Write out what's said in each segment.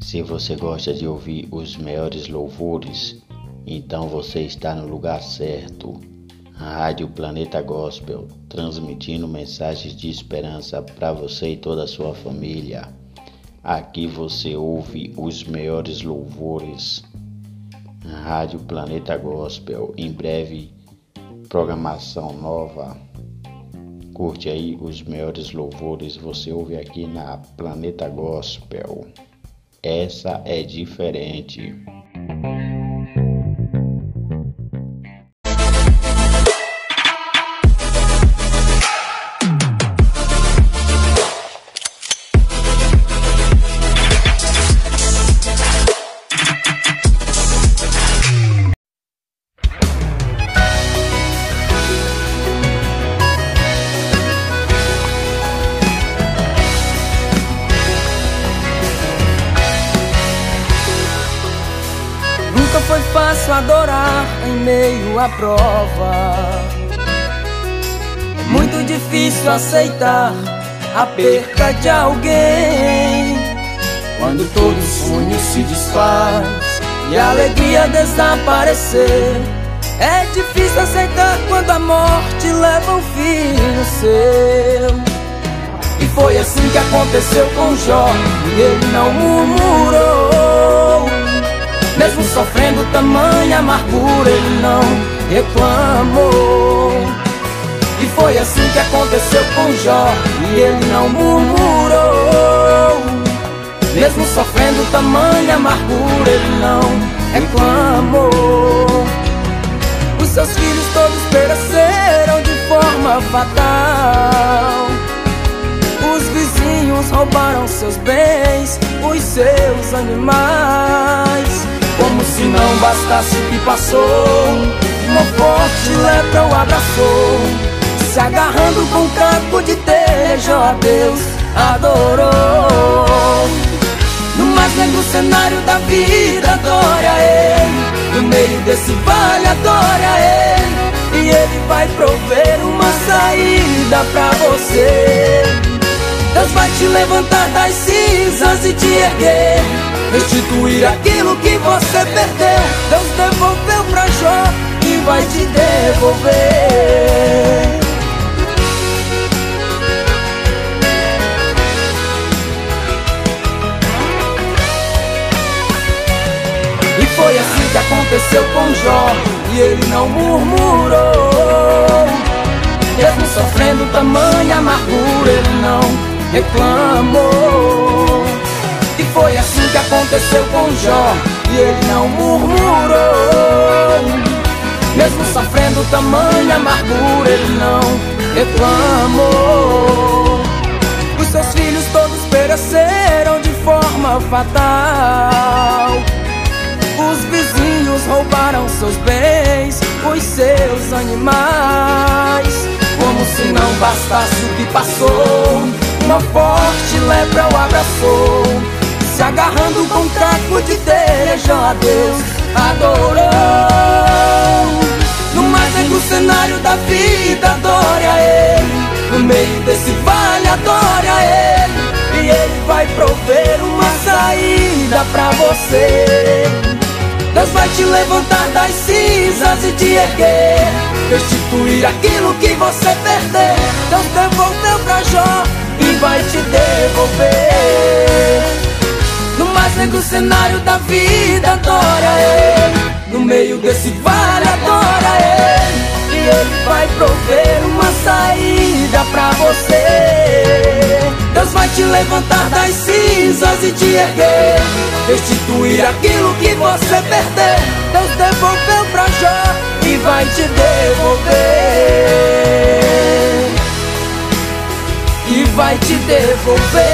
Se você gosta de ouvir os melhores louvores, então você está no lugar certo. Rádio Planeta Gospel, transmitindo mensagens de esperança para você e toda a sua família. Aqui você ouve os melhores louvores. Rádio Planeta Gospel, em breve programação nova. Curte aí os melhores louvores, você ouve aqui na Planeta Gospel. Essa é diferente. Prova. Muito difícil aceitar a perca de alguém. Quando todo sonho se desfaz e a alegria desaparecer. É difícil aceitar quando a morte leva o filho seu. E foi assim que aconteceu com Jó, e ele não murmurou. Mesmo sofrendo tamanha amargura, ele não reclamou. E foi assim que aconteceu com Jó, e ele não murmurou. Mesmo sofrendo tamanha amargura, ele não reclamou. Os seus filhos todos pereceram de forma fatal. Os vizinhos roubaram seus bens, os seus animais. Como se não bastasse o que passou Uma forte lepra o abraçou. Se agarrando com um caco de tejo A Deus adorou. No mais negro cenário da vida Adore a Ele. No meio desse vale adore a Ele. E Ele vai prover uma saída pra você. Deus vai te levantar das cinzas e te erguer. Restituir aquilo que você perdeu. Deus devolveu pra Jó vai te devolver. E foi assim que aconteceu com Jó E ele não murmurou. Mesmo sofrendo tamanha amargura Ele não reclamou. E foi assim que aconteceu com Jó E ele não murmurou Mesmo sofrendo tamanha amargura Ele não reclamou. Os seus filhos todos pereceram de forma fatal. Os vizinhos roubaram seus bens Os seus animais. Como se não bastasse o que passou uma forte lepra o abraçou. Se agarrando com um caco de tejo a Deus adorou vida adore a Ele No meio desse vale adore a Ele E Ele vai prover uma saída pra você Deus vai te levantar das cinzas e te erguer Restituir aquilo que você perdeu Deus devolveu pra Jó e vai te devolver. No mais negro cenário da vida, adora Ele. No meio desse vale, adora Ele. Ele vai prover uma saída pra você. Deus vai te levantar das cinzas e te erguer. Restituir aquilo que você perdeu. Deus devolveu pra Jó e vai te devolver e vai te devolver.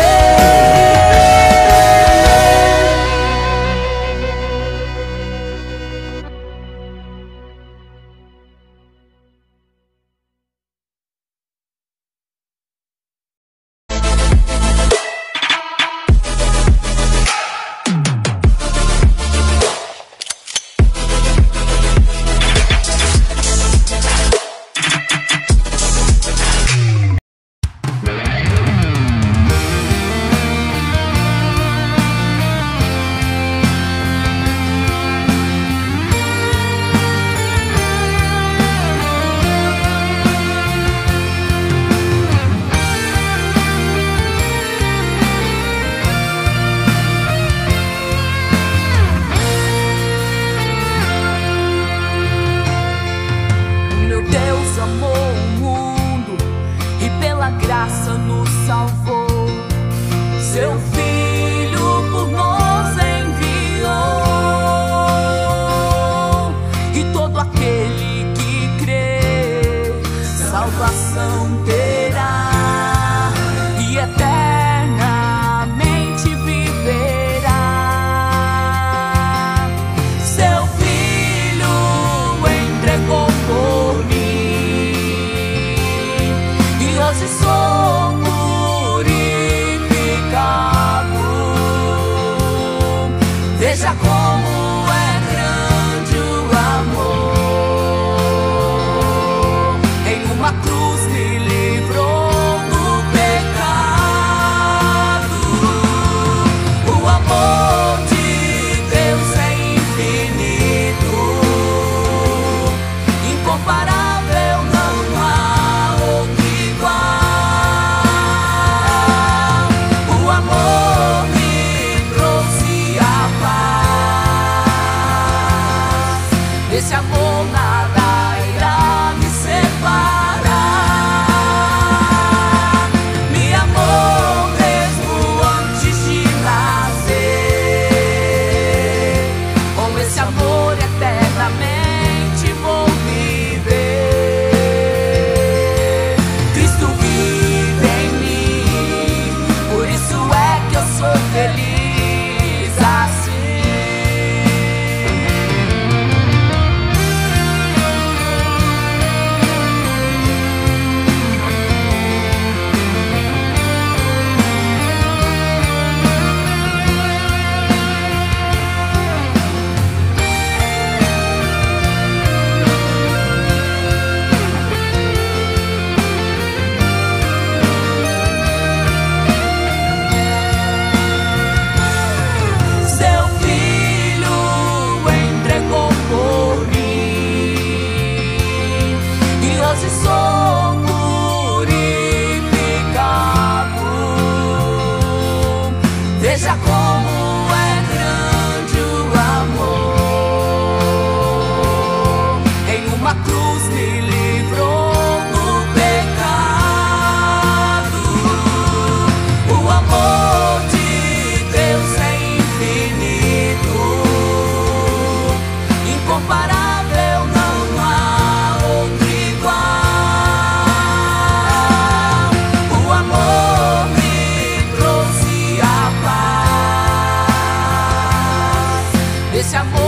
se amor.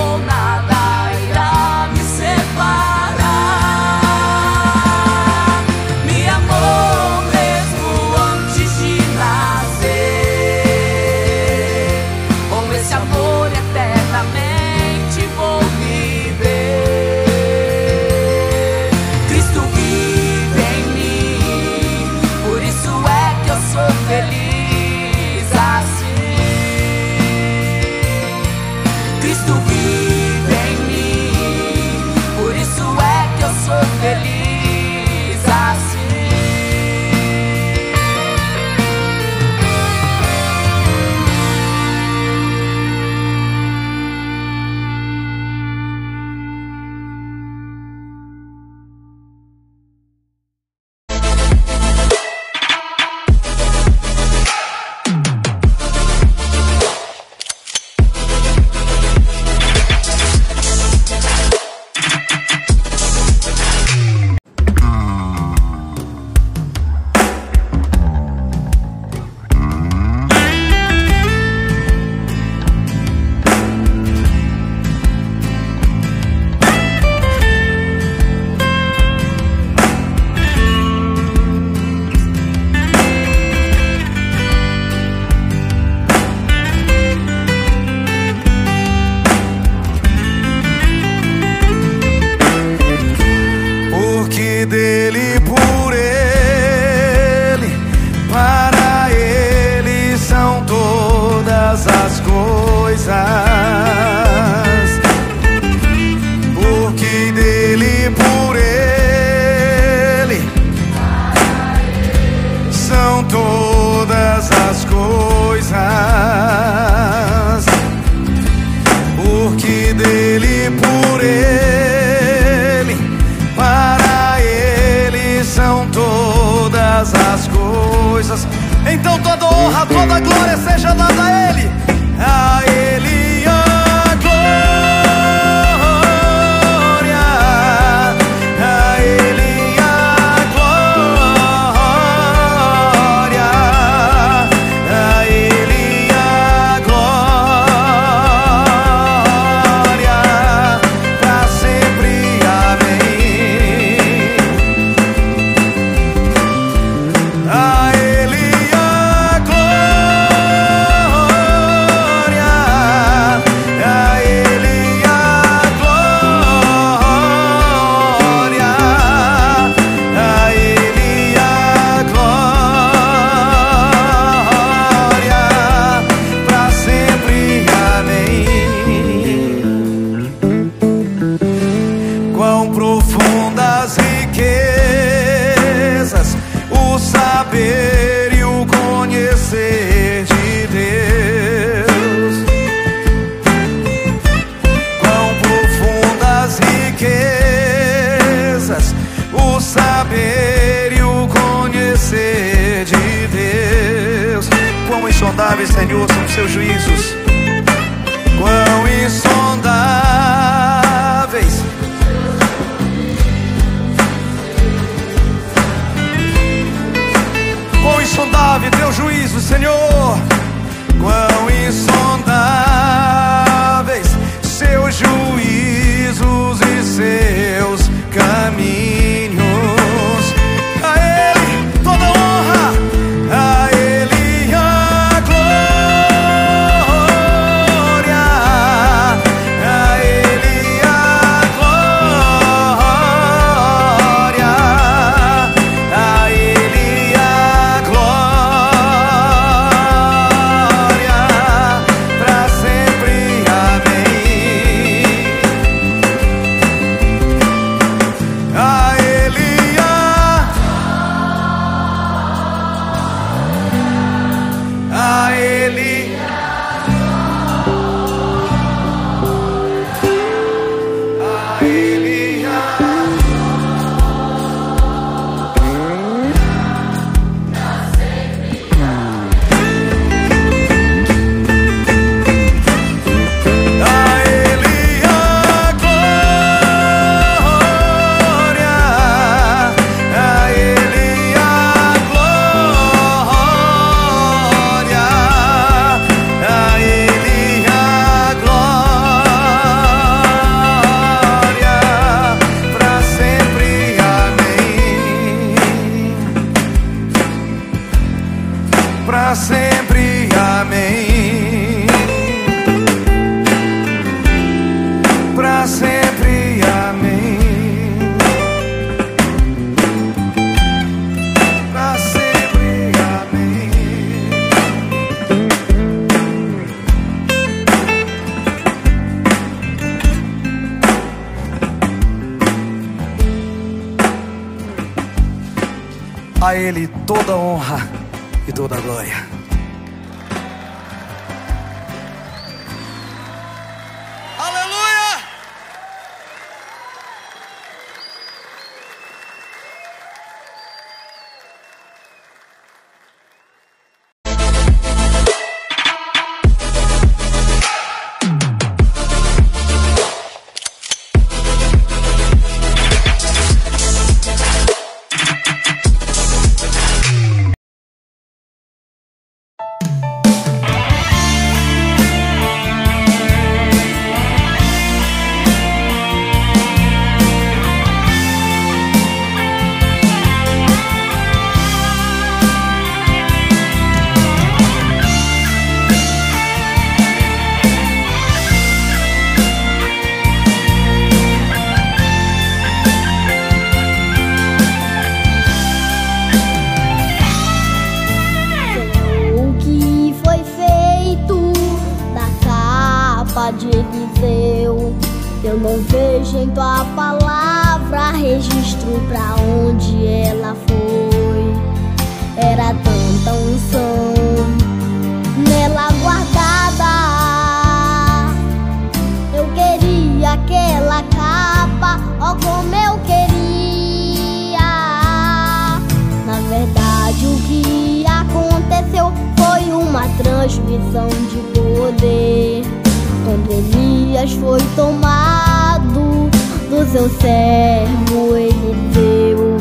foi tomado do seu servo, ele deu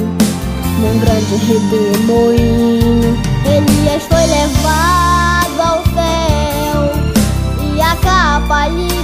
num grande redemoinho. Elias foi levado ao céu e a capa lhe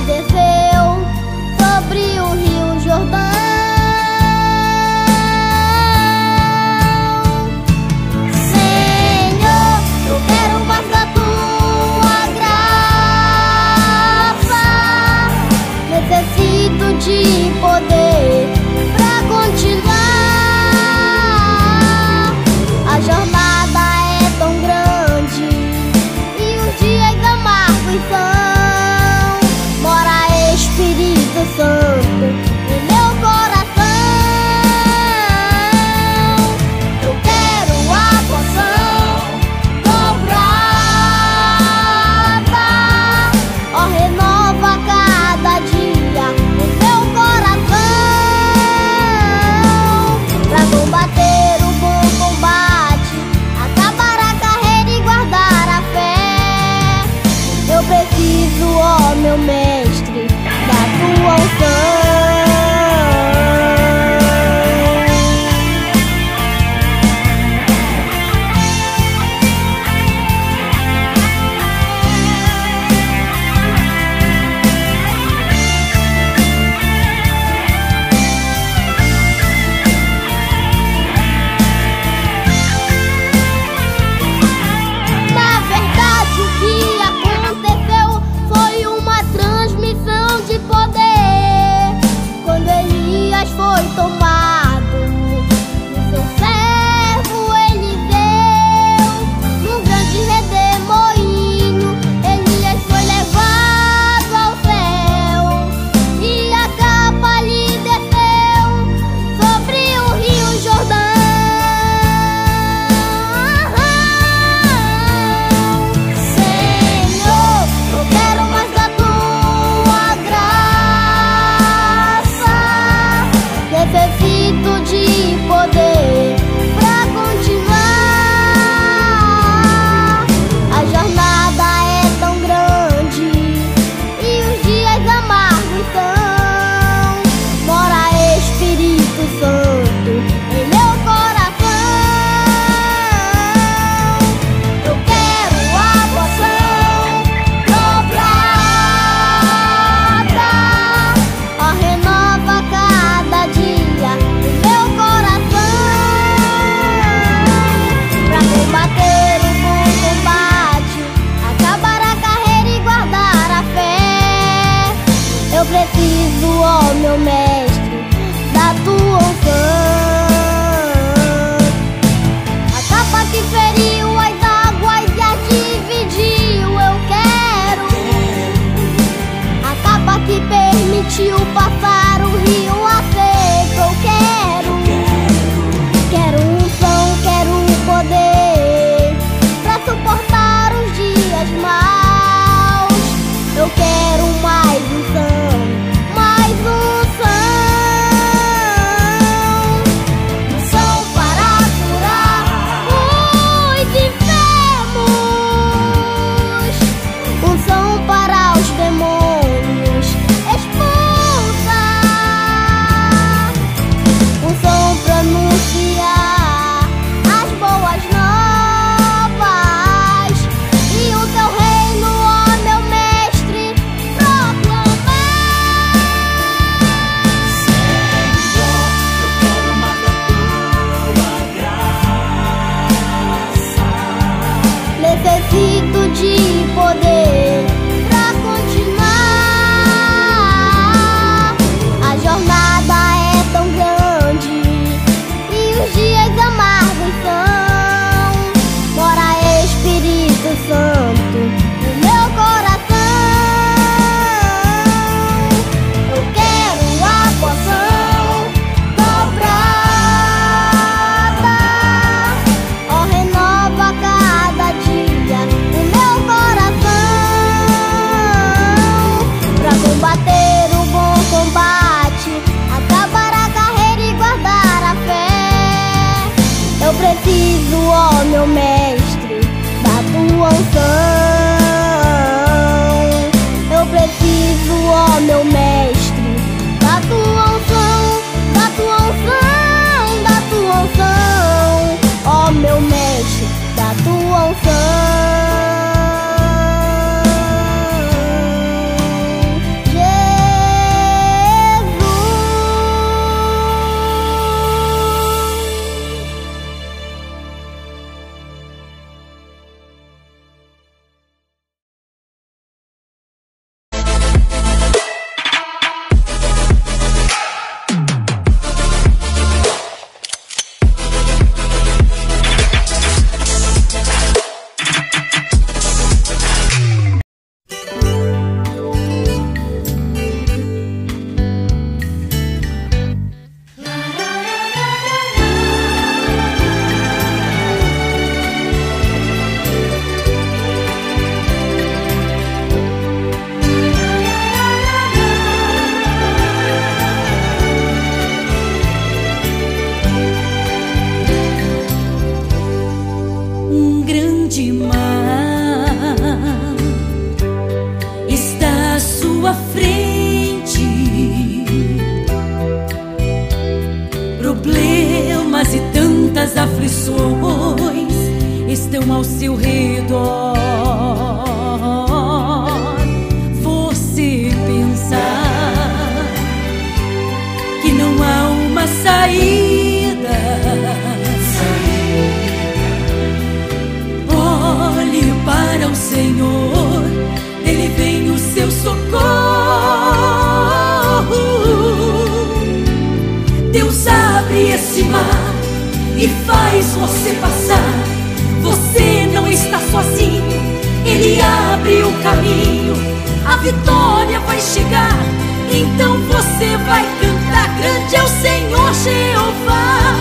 Então você vai cantar grande é ao Senhor Jeová,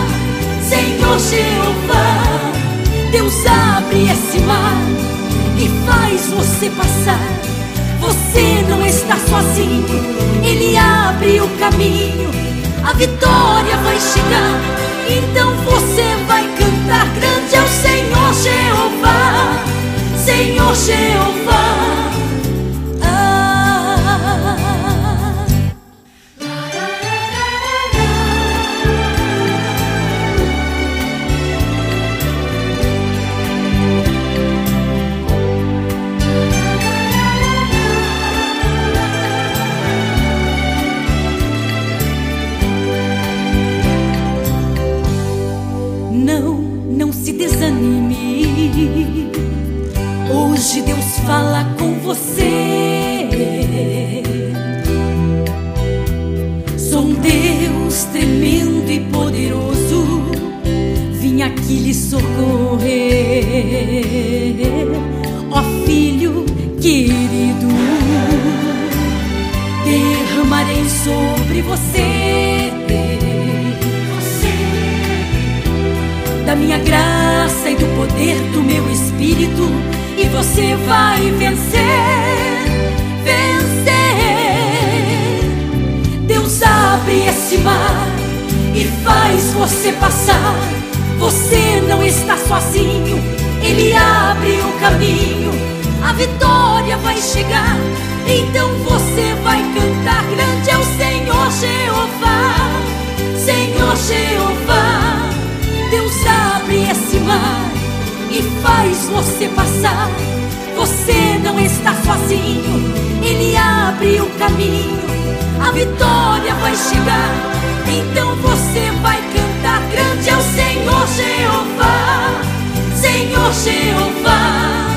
Senhor Jeová. Deus abre esse mar e faz você passar. Você não está sozinho, Ele abre o caminho. A vitória vai chegar, então você vai cantar grande é ao Senhor Jeová, Senhor Jeová. falar com você. Sou um Deus tremendo e poderoso, vim aqui lhe socorrer. Ó oh, filho querido, derramarei sobre você. você. Da minha graça e do poder do meu espírito e você vai vencer, vencer. Deus abre esse mar e faz você passar. Você não está sozinho, Ele abre o caminho. A vitória vai chegar, então você vai cantar. Grande é o Senhor Jeová, Senhor Jeová. Deus abre esse mar e faz você passar. Você não está sozinho, ele abre o caminho. A vitória vai chegar, então você vai cantar. Grande é o Senhor Jeová, Senhor Jeová.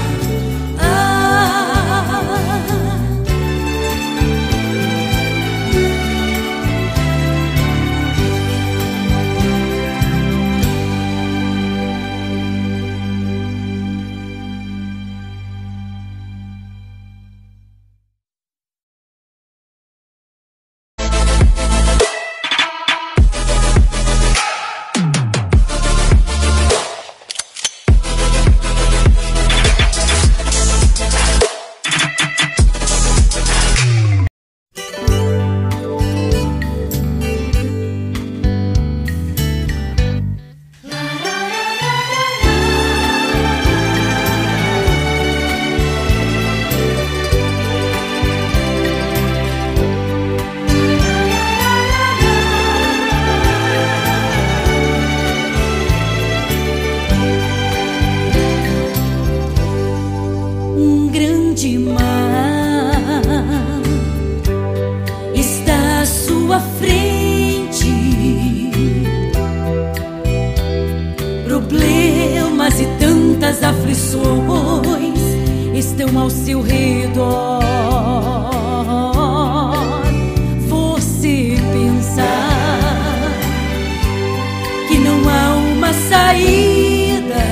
Saída.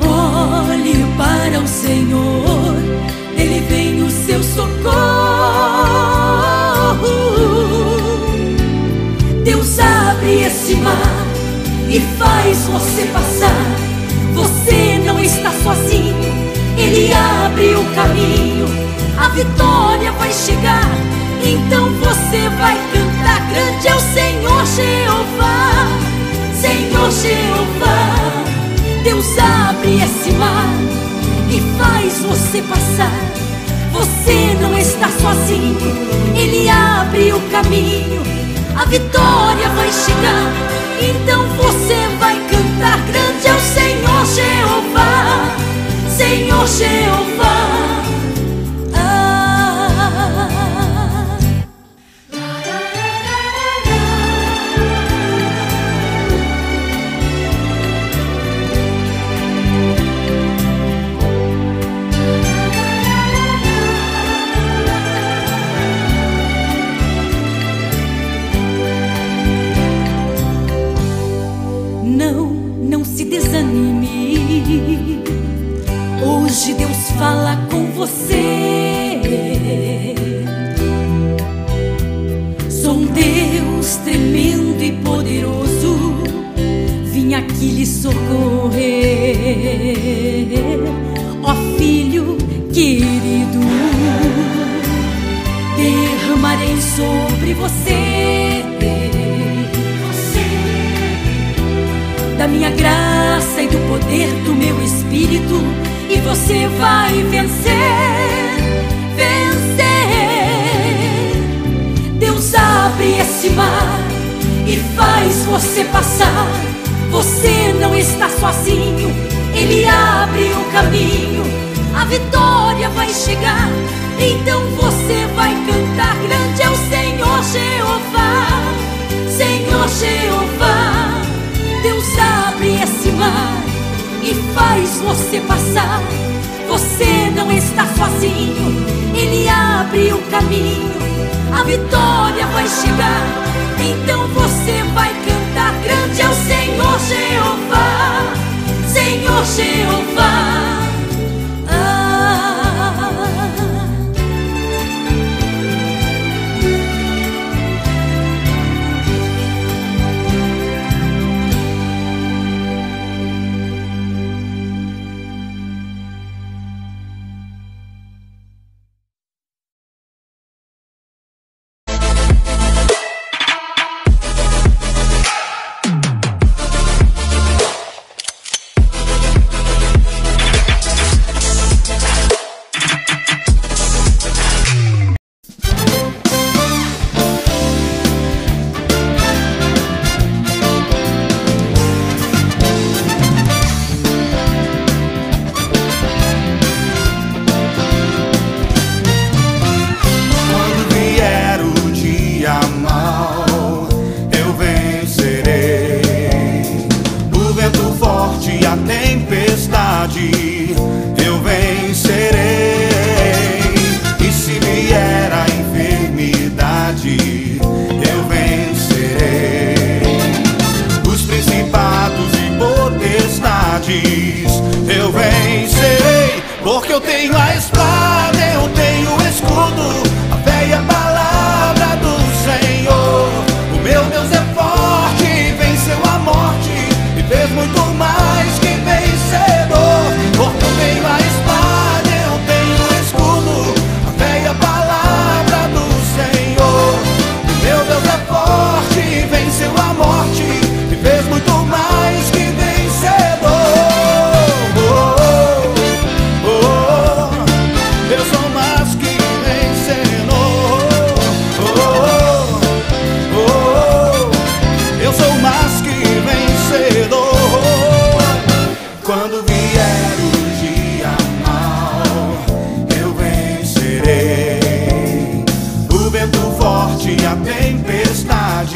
Olhe para o Senhor, Ele vem o seu socorro. Deus abre esse mar e faz você passar. Você não está sozinho, Ele abre o caminho. A vitória vai chegar, então você vai cantar. Grande é o Senhor Jeová, Senhor Jeová. Deus abre esse mar e faz você passar. Você não está sozinho, Ele abre o caminho. A vitória vai chegar, então você vai cantar. Grande é o Senhor Jeová, Senhor Jeová. Espírito, e você vai vencer, vencer. Deus abre esse mar e faz você passar. Você não está sozinho, Ele abre o caminho. A vitória vai chegar, então você vai cantar. Grande é o Senhor Jeová, Senhor Jeová. Deus abre esse mar e faz você passar. Você não está sozinho, Ele abre o caminho. A vitória vai chegar, então a tempestade,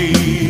see.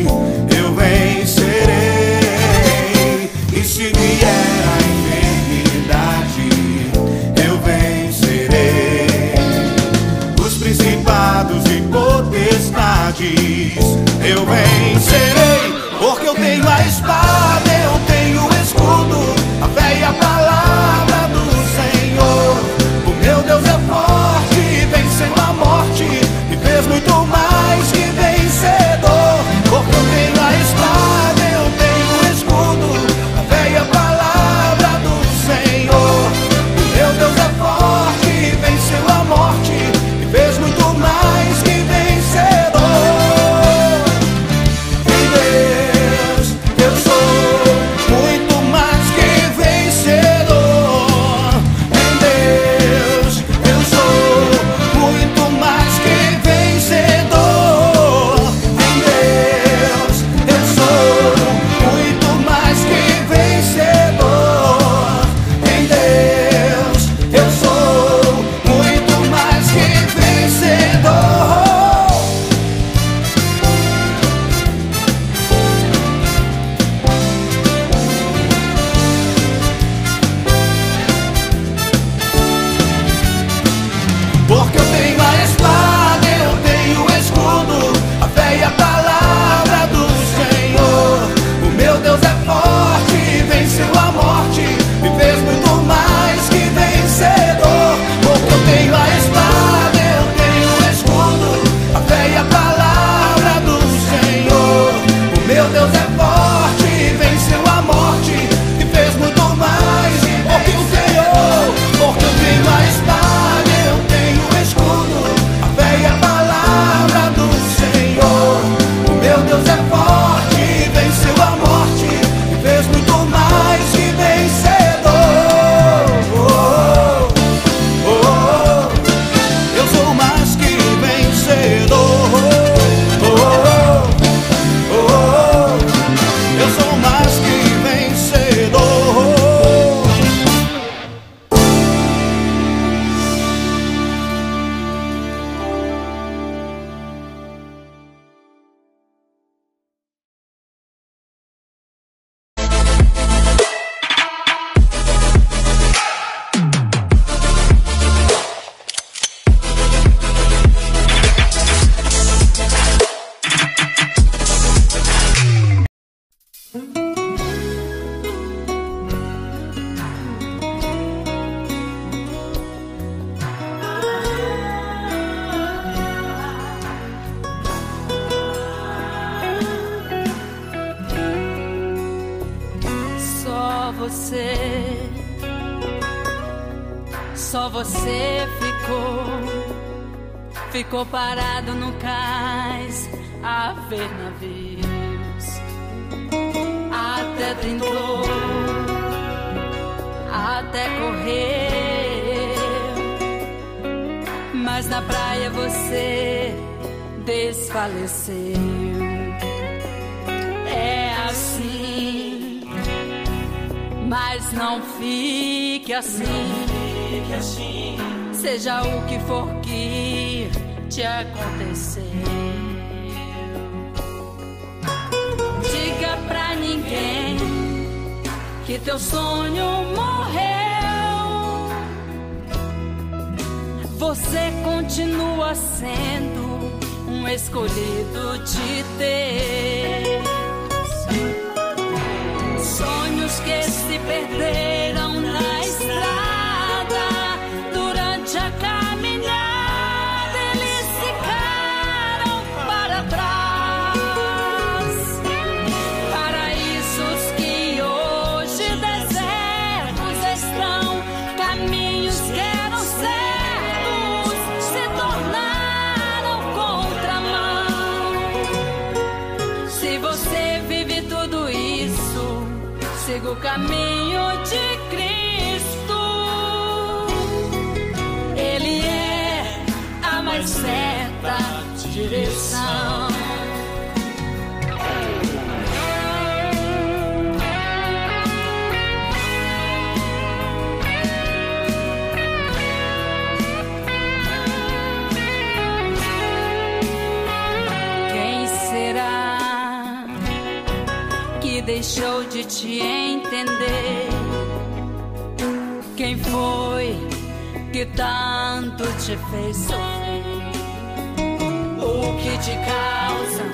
Parado no cais a ver navios. Até tentou, até correr, mas na praia você desfaleceu. É assim. Mas não fique assim. Seja o que for que te aconteceu. Diga pra ninguém que teu sonho morreu. Você continua sendo um escolhido de Deus. Sonhos que se perderam Quem foi que tanto te fez sofrer? O que te causa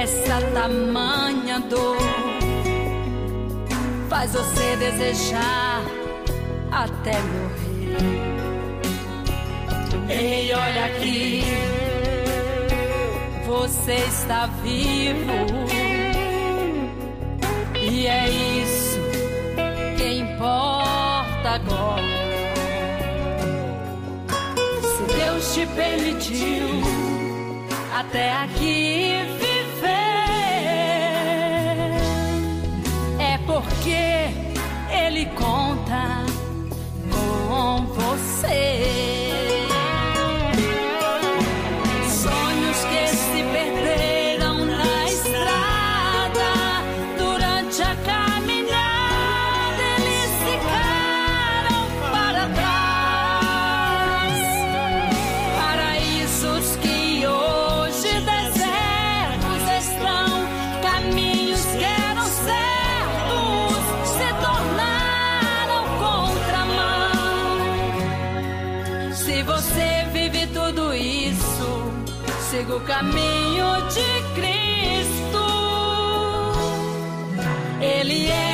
essa tamanha dor? Faz você desejar até morrer. Ei, olha aqui, você está vivo. E é isso importa agora. Se Deus te permitiu até aqui no caminho de Cristo. Ele é